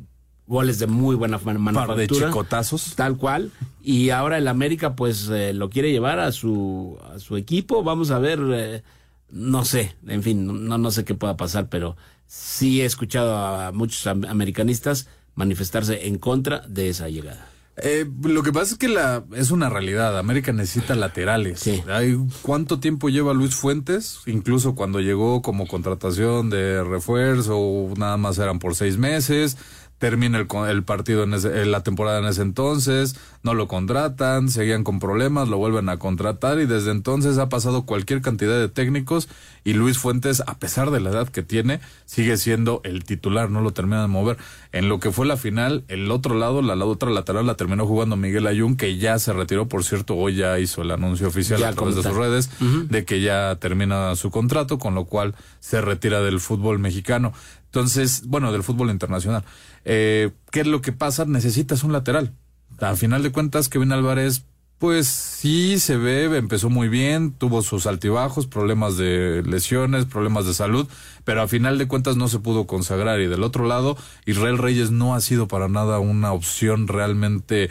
goles de muy buena man- Par de manufactura. chicotazos. Tal cual. Y ahora el América pues eh, lo quiere llevar a su, a su equipo. Vamos a ver, eh, no sé, en fin, no, no sé qué pueda pasar, pero sí he escuchado a muchos am- americanistas manifestarse en contra de esa llegada. Eh, lo que pasa es que la es una realidad. América necesita laterales. Hay, ¿Cuánto tiempo lleva Luis Fuentes? Incluso cuando llegó como contratación de refuerzo, nada más eran por seis meses. Termina el, el partido en, ese- en la temporada en ese entonces, no lo contratan, seguían con problemas, lo vuelven a contratar y desde entonces ha pasado cualquier cantidad de técnicos y Luis Fuentes, a pesar de la edad que tiene, sigue siendo el titular, no lo termina de mover. En lo que fue la final, el otro lado, la, la otra lateral la terminó jugando Miguel Ayun, que ya se retiró, por cierto, hoy ya hizo el anuncio oficial Ya a través de sus redes de que ya termina su contrato, con lo cual se retira del fútbol mexicano. Entonces, bueno, del fútbol internacional. Eh, ¿Qué es lo que pasa? Necesitas un lateral. A final de cuentas, Kevin Álvarez, pues sí se ve, empezó muy bien, tuvo sus altibajos, problemas de lesiones, problemas de salud, pero a final de cuentas no se pudo consagrar. Y del otro lado, Israel Reyes no ha sido para nada una opción realmente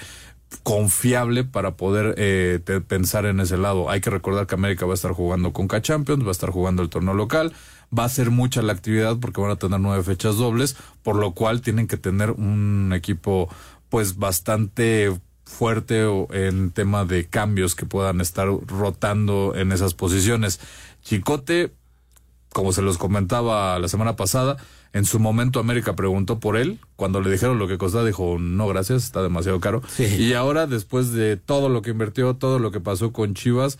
confiable para poder eh, te- pensar en ese lado. Hay que recordar que América va a estar jugando con K-Champions, va a estar jugando el torneo local, va a ser mucha la actividad porque van a tener nueve fechas dobles, por lo cual tienen que tener un equipo pues bastante fuerte o- en tema de cambios que puedan estar rotando en esas posiciones. Chicote, como se los comentaba la semana pasada, en su momento América preguntó por él. Cuando le dijeron lo que costaba, dijo, no, gracias, está demasiado caro. Y ahora, después de todo lo que invirtió, todo lo que pasó con Chivas,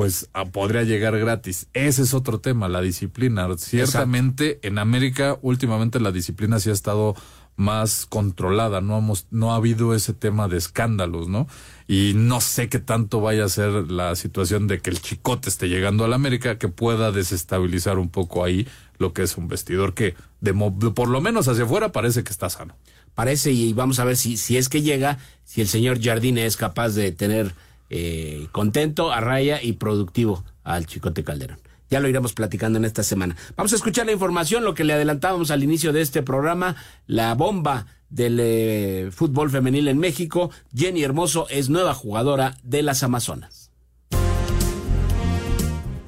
pues ah, podría llegar gratis. Ese es otro tema, la disciplina. Ciertamente, en América, últimamente la disciplina sí ha estado más controlada, no hemos, no ha habido ese tema de escándalos, ¿no? Y no sé qué tanto vaya a ser la situación de que el chicote esté llegando a la América, que pueda desestabilizar un poco ahí lo que es un vestidor que, de por lo menos hacia afuera, parece que está sano. Parece, y vamos a ver si, si es que llega, si el señor Jardine es capaz de tener eh, contento, a raya y productivo al Chicote Calderón. Ya lo iremos platicando en esta semana. Vamos a escuchar la información, lo que le adelantábamos al inicio de este programa, la bomba del eh, fútbol femenil en México. Jenny Hermoso es nueva jugadora de las Amazonas.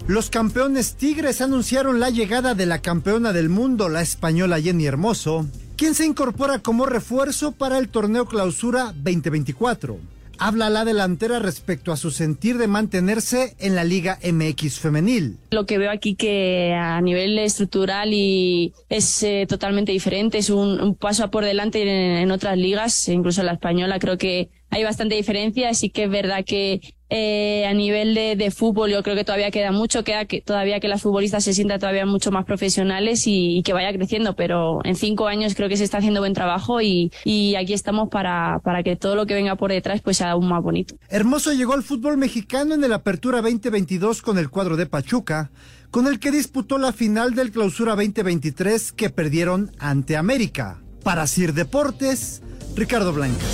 Los campeones Tigres anunciaron la llegada de la campeona del mundo, la española Jenny Hermoso, quien se incorpora como refuerzo para el torneo Clausura 2024. Habla la delantera respecto a su sentir de mantenerse en la Liga MX femenil. Lo que veo aquí que a nivel estructural y es eh, totalmente diferente, es un, un paso por delante en, en otras ligas, incluso en la española creo que hay bastante diferencia, así que es verdad que eh, a nivel de, fútbol yo creo que todavía queda mucho, queda que todavía que las futbolistas se sientan todavía mucho más profesionales y, que vaya creciendo, pero en cinco años creo que se está haciendo buen trabajo y, aquí estamos para, para que todo lo que venga por detrás pues sea aún más bonito. Hermoso llegó al fútbol mexicano en el Apertura 2022 con el cuadro de Pachuca, con el que disputó la final del Clausura 2023 que perdieron ante América. Para Sir Deportes, Ricardo Blanca.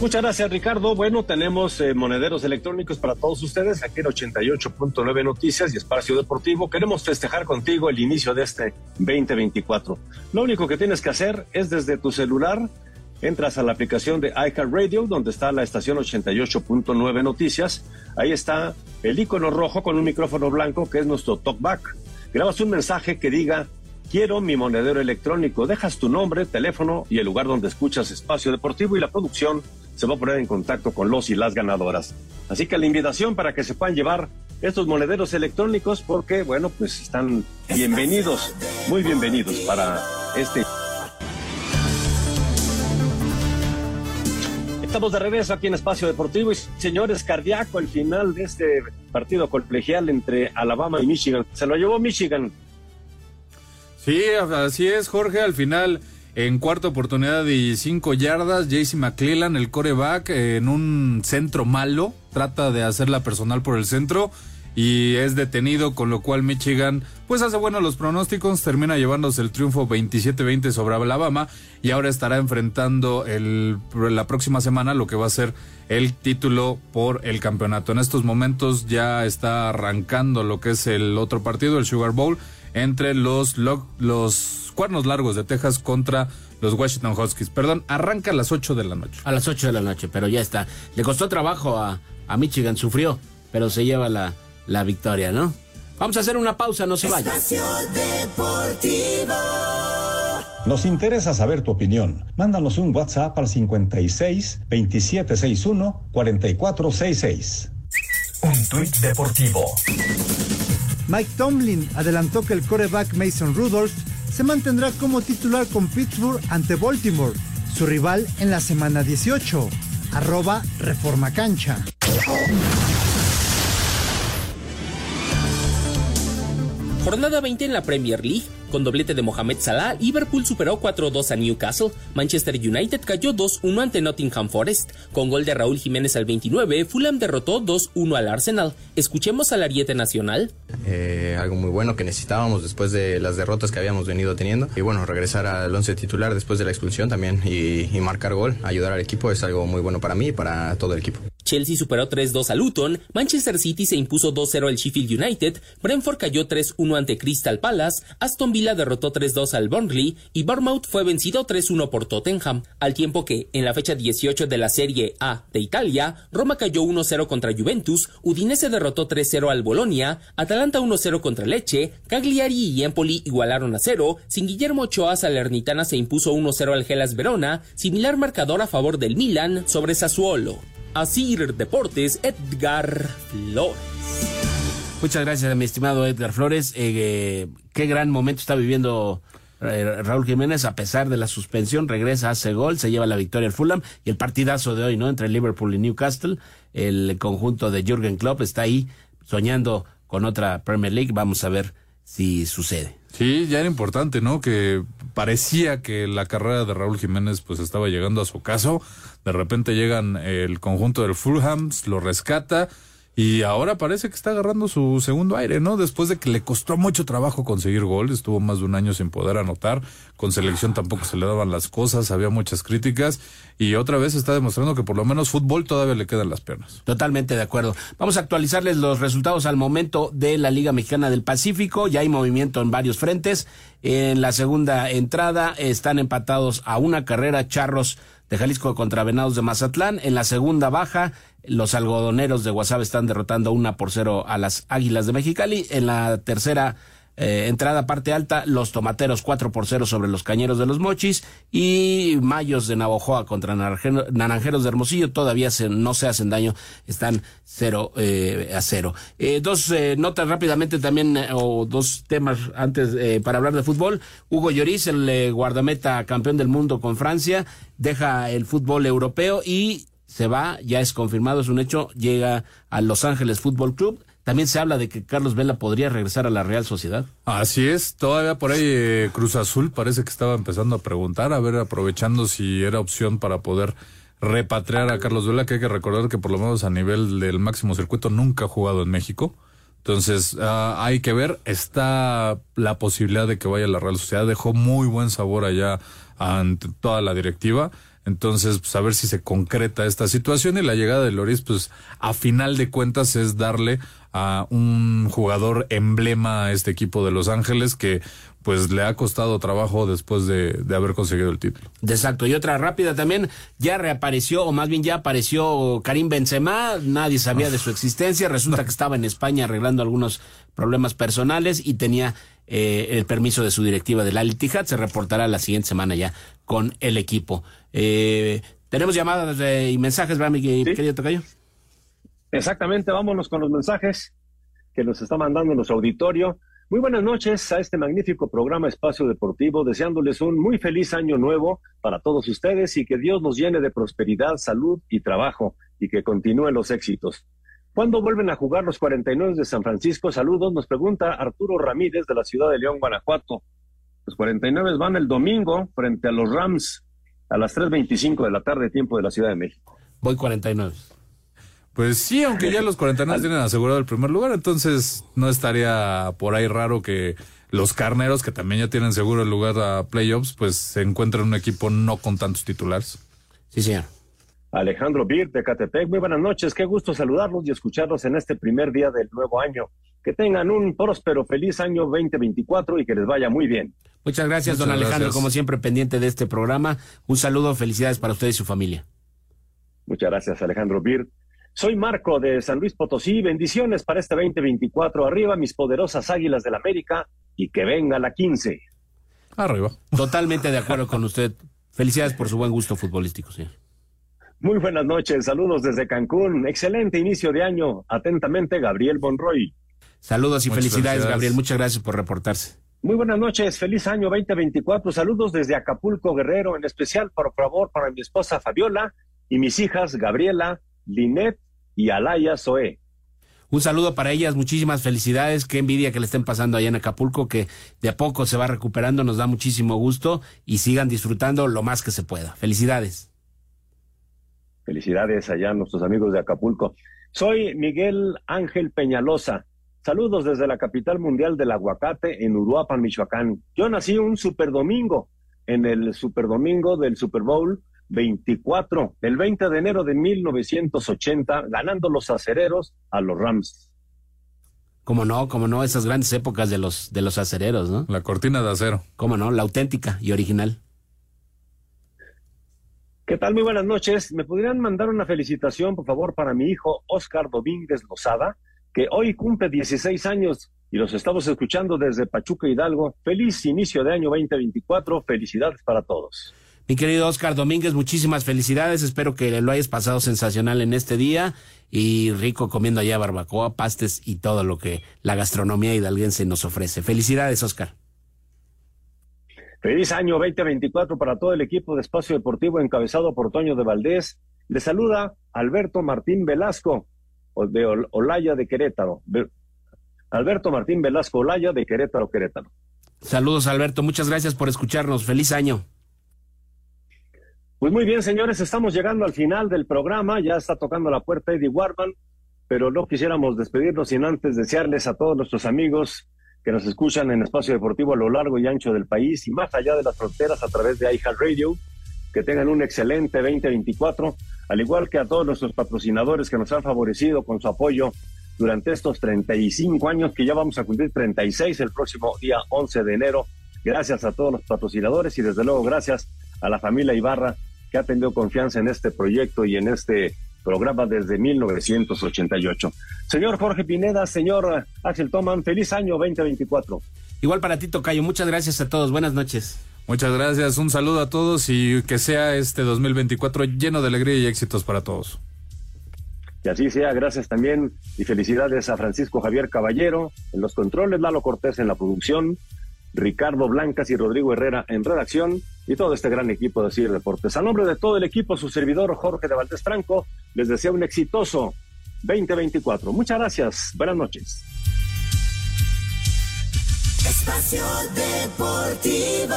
Muchas gracias, Ricardo. Bueno, tenemos eh, monederos electrónicos para todos ustedes aquí en 88.9 Noticias y Espacio Deportivo. Queremos festejar contigo el inicio de este 2024. Lo único que tienes que hacer es desde tu celular, entras a la aplicación de iCarRadio, donde está la estación 88.9 Noticias. Ahí está el icono rojo con un micrófono blanco que es nuestro talkback. Grabas un mensaje que diga Quiero mi monedero electrónico. Dejas tu nombre, teléfono y el lugar donde escuchas Espacio Deportivo y la producción se va a poner en contacto con los y las ganadoras. Así que la invitación para que se puedan llevar estos monederos electrónicos porque, bueno, pues están bienvenidos, muy bienvenidos para este... Estamos de regreso aquí en Espacio Deportivo y señores, cardíaco el final de este partido colegial entre Alabama y Michigan. Se lo llevó Michigan Sí, así es, Jorge. Al final, en cuarta oportunidad y cinco yardas, JC McClellan, el coreback, en un centro malo, trata de hacerla personal por el centro y es detenido, con lo cual Michigan pues hace bueno los pronósticos, termina llevándose el triunfo 27-20 sobre Alabama y ahora estará enfrentando el, la próxima semana lo que va a ser el título por el campeonato. En estos momentos ya está arrancando lo que es el otro partido, el Sugar Bowl, entre los, lo- los cuernos largos de Texas contra los Washington Huskies. Perdón, arranca a las 8 de la noche. A las 8 de la noche, pero ya está. Le costó trabajo a, a Michigan, sufrió, pero se lleva la, la victoria, ¿no? Vamos a hacer una pausa, no se Deportivo. Nos interesa saber tu opinión. Mándanos un WhatsApp al 56 2761 4466. Un tuit deportivo. Mike Tomlin adelantó que el coreback Mason Rudolph se mantendrá como titular con Pittsburgh ante Baltimore, su rival en la semana 18. Arroba Reforma Cancha. Jornada 20 en la Premier League. Con doblete de Mohamed Salah, Liverpool superó 4-2 a Newcastle, Manchester United cayó 2-1 ante Nottingham Forest, con gol de Raúl Jiménez al 29, Fulham derrotó 2-1 al Arsenal. Escuchemos al Ariete Nacional. Eh, algo muy bueno que necesitábamos después de las derrotas que habíamos venido teniendo. Y bueno, regresar al once titular después de la expulsión también y, y marcar gol, ayudar al equipo es algo muy bueno para mí y para todo el equipo. Chelsea superó 3-2 a Luton, Manchester City se impuso 2-0 al Sheffield United, Brentford cayó 3-1 ante Crystal Palace, Aston Villa derrotó 3-2 al Burnley y Bournemouth fue vencido 3-1 por Tottenham, al tiempo que, en la fecha 18 de la Serie A de Italia, Roma cayó 1-0 contra Juventus, Udinese derrotó 3-0 al Bolonia, Atalanta 1-0 contra Leche, Cagliari y Empoli igualaron a 0, sin Guillermo Ochoa Salernitana se impuso 1-0 al Gelas Verona, similar marcador a favor del Milan sobre Sassuolo. Asir Deportes, Edgar Flores. Muchas gracias, mi estimado Edgar Flores. Eh, qué gran momento está viviendo eh, Raúl Jiménez, a pesar de la suspensión, regresa, hace gol, se lleva la victoria al Fulham y el partidazo de hoy, ¿no? Entre Liverpool y Newcastle. El conjunto de Jürgen Klopp está ahí soñando con otra Premier League. Vamos a ver si sucede. Sí, ya era importante, ¿no? Que parecía que la carrera de Raúl Jiménez pues estaba llegando a su caso. De repente llegan el conjunto del Fulham, lo rescata y ahora parece que está agarrando su segundo aire, ¿no? Después de que le costó mucho trabajo conseguir gol, estuvo más de un año sin poder anotar, con selección tampoco se le daban las cosas, había muchas críticas y otra vez está demostrando que por lo menos fútbol todavía le quedan las piernas. Totalmente de acuerdo. Vamos a actualizarles los resultados al momento de la Liga Mexicana del Pacífico, ya hay movimiento en varios frentes. En la segunda entrada están empatados a una carrera Charros de Jalisco contra Venados de Mazatlán. En la segunda baja, los algodoneros de Guasave están derrotando una por cero a las Águilas de Mexicali. En la tercera eh, entrada parte alta, los tomateros 4 por 0 sobre los cañeros de los mochis y Mayos de Navojoa contra Naranjeros de Hermosillo todavía se, no se hacen daño, están 0 eh, a 0. Eh, dos eh, notas rápidamente también, eh, o dos temas antes para hablar de fútbol. Hugo Lloris, el guardameta campeón del mundo con Francia, deja el fútbol europeo y se va, ya es confirmado, es un hecho, llega a Los Ángeles Fútbol Club también se habla de que Carlos Vela podría regresar a la Real Sociedad. Así es, todavía por ahí eh, Cruz Azul parece que estaba empezando a preguntar, a ver, aprovechando si era opción para poder repatriar a Carlos Vela, que hay que recordar que por lo menos a nivel del máximo circuito nunca ha jugado en México. Entonces, uh, hay que ver, está la posibilidad de que vaya a la Real Sociedad, dejó muy buen sabor allá ante toda la directiva. Entonces, pues a ver si se concreta esta situación y la llegada de Loris, pues a final de cuentas es darle a un jugador emblema a este equipo de Los Ángeles que pues le ha costado trabajo después de, de, haber conseguido el título. Exacto. Y otra rápida también, ya reapareció, o más bien ya apareció Karim Benzema, nadie sabía de su existencia, resulta que estaba en España arreglando algunos problemas personales y tenía eh, el permiso de su directiva del Al Ittihad, se reportará la siguiente semana ya con el equipo. Eh, tenemos llamadas de, y mensajes, ¿verdad, mi ¿Sí? querido Tocayo? Exactamente, vámonos con los mensajes que nos está mandando nuestro auditorio. Muy buenas noches a este magnífico programa Espacio Deportivo, deseándoles un muy feliz año nuevo para todos ustedes y que Dios nos llene de prosperidad, salud y trabajo y que continúen los éxitos. ¿Cuándo vuelven a jugar los 49 de San Francisco? Saludos, nos pregunta Arturo Ramírez de la ciudad de León, Guanajuato. Los 49 van el domingo frente a los Rams a las 3.25 de la tarde, tiempo de la Ciudad de México. Voy 49. Pues sí, aunque ya los 49 tienen asegurado el primer lugar, entonces no estaría por ahí raro que los carneros, que también ya tienen seguro el lugar a playoffs, pues se encuentren un equipo no con tantos titulares. Sí, señor. Alejandro Bir de Catepec, muy buenas noches, qué gusto saludarlos y escucharlos en este primer día del nuevo año. Que tengan un próspero, feliz año 2024 y que les vaya muy bien. Muchas gracias, Muchas don Alejandro, gracias. como siempre pendiente de este programa. Un saludo, felicidades para usted y su familia. Muchas gracias, Alejandro Bir. Soy Marco de San Luis Potosí. Bendiciones para este 2024. Arriba mis poderosas águilas del América y que venga la 15. Arriba. Totalmente de acuerdo con usted. Felicidades por su buen gusto futbolístico, señor. Muy buenas noches. Saludos desde Cancún. Excelente inicio de año. Atentamente, Gabriel Bonroy. Saludos y felicidades, Gabriel. Muchas gracias por reportarse. Muy buenas noches, feliz año 2024. Saludos desde Acapulco, Guerrero, en especial, por favor, para mi esposa Fabiola y mis hijas Gabriela, Linet y Alaya Zoe. Un saludo para ellas, muchísimas felicidades, qué envidia que le estén pasando allá en Acapulco, que de a poco se va recuperando, nos da muchísimo gusto y sigan disfrutando lo más que se pueda. Felicidades. Felicidades allá a nuestros amigos de Acapulco. Soy Miguel Ángel Peñalosa. Saludos desde la capital mundial del aguacate en Uruapan, Michoacán. Yo nací un super domingo, en el super domingo del Super Bowl 24, el 20 de enero de 1980, ganando los acereros a los Rams. Como no, como no, esas grandes épocas de los, de los acereros, ¿no? La cortina de acero. Como no, la auténtica y original. ¿Qué tal? Muy buenas noches. ¿Me podrían mandar una felicitación, por favor, para mi hijo Oscar Domínguez Lozada, que hoy cumple 16 años y los estamos escuchando desde Pachuca Hidalgo? Feliz inicio de año 2024. Felicidades para todos. Mi querido Oscar Domínguez, muchísimas felicidades. Espero que lo hayas pasado sensacional en este día y rico comiendo allá barbacoa, pastes y todo lo que la gastronomía hidalguense nos ofrece. Felicidades, Oscar. Feliz año 2024 para todo el equipo de Espacio Deportivo encabezado por Toño de Valdés. Le saluda Alberto Martín Velasco de Olaya de Querétaro. Alberto Martín Velasco Olaya de Querétaro, Querétaro. Saludos, Alberto. Muchas gracias por escucharnos. Feliz año. Pues muy bien, señores, estamos llegando al final del programa. Ya está tocando la puerta Eddie Warman, pero no quisiéramos despedirnos sin antes desearles a todos nuestros amigos que nos escuchan en Espacio Deportivo a lo largo y ancho del país y más allá de las fronteras a través de Radio, que tengan un excelente 2024, al igual que a todos nuestros patrocinadores que nos han favorecido con su apoyo durante estos 35 años, que ya vamos a cumplir 36 el próximo día 11 de enero. Gracias a todos los patrocinadores y desde luego gracias a la familia Ibarra que ha tenido confianza en este proyecto y en este programa desde 1988. Señor Jorge Pineda, señor Axel Toman, feliz año 2024. Igual para ti, Tocayo. Muchas gracias a todos. Buenas noches. Muchas gracias. Un saludo a todos y que sea este 2024 lleno de alegría y éxitos para todos. Que así sea. Gracias también y felicidades a Francisco Javier Caballero en los controles, Lalo Cortés en la producción, Ricardo Blancas y Rodrigo Herrera en redacción y todo este gran equipo de CIR Deportes. A nombre de todo el equipo, su servidor Jorge de Valdés Franco les deseo un exitoso 2024. Muchas gracias. Buenas noches. Espacio Deportivo.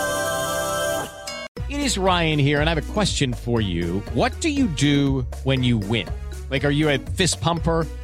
It is Ryan here, and I have a question for you. What do you do when you win? Like, are you a fist pumper?